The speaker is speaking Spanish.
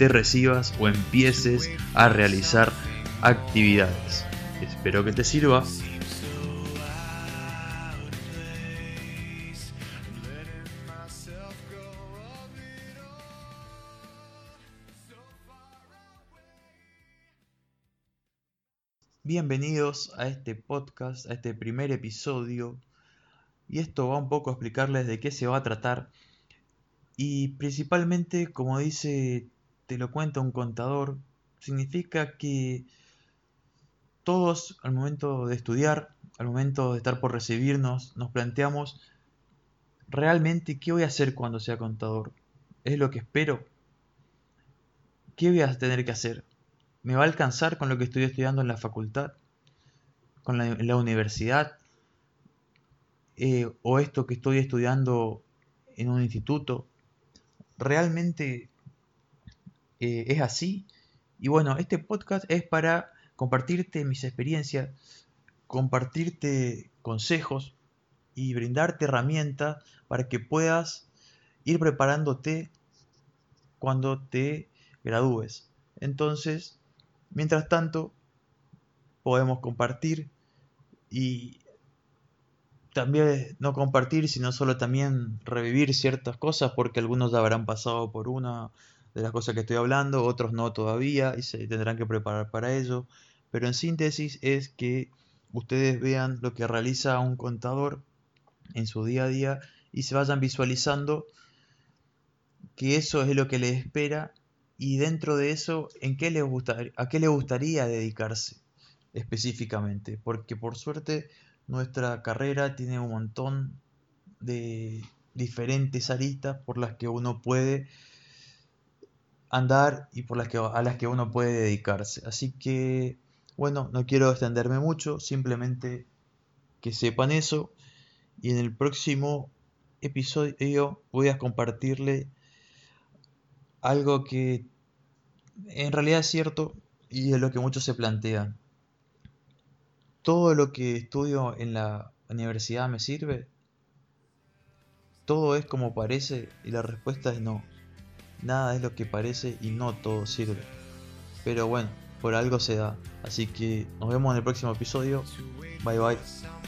te recibas o empieces a realizar actividades. Espero que te sirva. Bienvenidos a este podcast, a este primer episodio. Y esto va un poco a explicarles de qué se va a tratar. Y principalmente, como dice te lo cuenta un contador, significa que todos al momento de estudiar, al momento de estar por recibirnos, nos planteamos realmente qué voy a hacer cuando sea contador. ¿Es lo que espero? ¿Qué voy a tener que hacer? ¿Me va a alcanzar con lo que estoy estudiando en la facultad? ¿Con la, universidad? Eh, ¿O esto que estoy estudiando en un instituto? ¿Realmente eh, es así. Y bueno, este podcast es para compartirte mis experiencias, compartirte consejos y brindarte herramientas para que puedas ir preparándote cuando te gradúes. Entonces, mientras tanto, podemos compartir y también no compartir, sino solo también revivir ciertas cosas porque algunos habrán pasado por una de las cosas que estoy hablando, otros no todavía y se tendrán que preparar para ello. Pero en síntesis es que ustedes vean lo que realiza un contador en su día a día y se vayan visualizando que eso es lo que les espera y dentro de eso en qué les gustaría, a qué les gustaría dedicarse específicamente, porque por suerte nuestra carrera tiene un montón de diferentes aristas por las que uno puede andar y por las que, a las que uno puede dedicarse. Así que, bueno, no quiero extenderme mucho, simplemente que sepan eso. Y en el próximo episodio voy a compartirle algo que en realidad es cierto y es lo que muchos se plantean. ¿Todo lo que estudio en la universidad me sirve? ¿Todo es como parece? Y la respuesta es no. Nada es lo que parece y no todo sirve. Pero bueno, por algo se da. Así que nos vemos en el próximo episodio. Bye bye.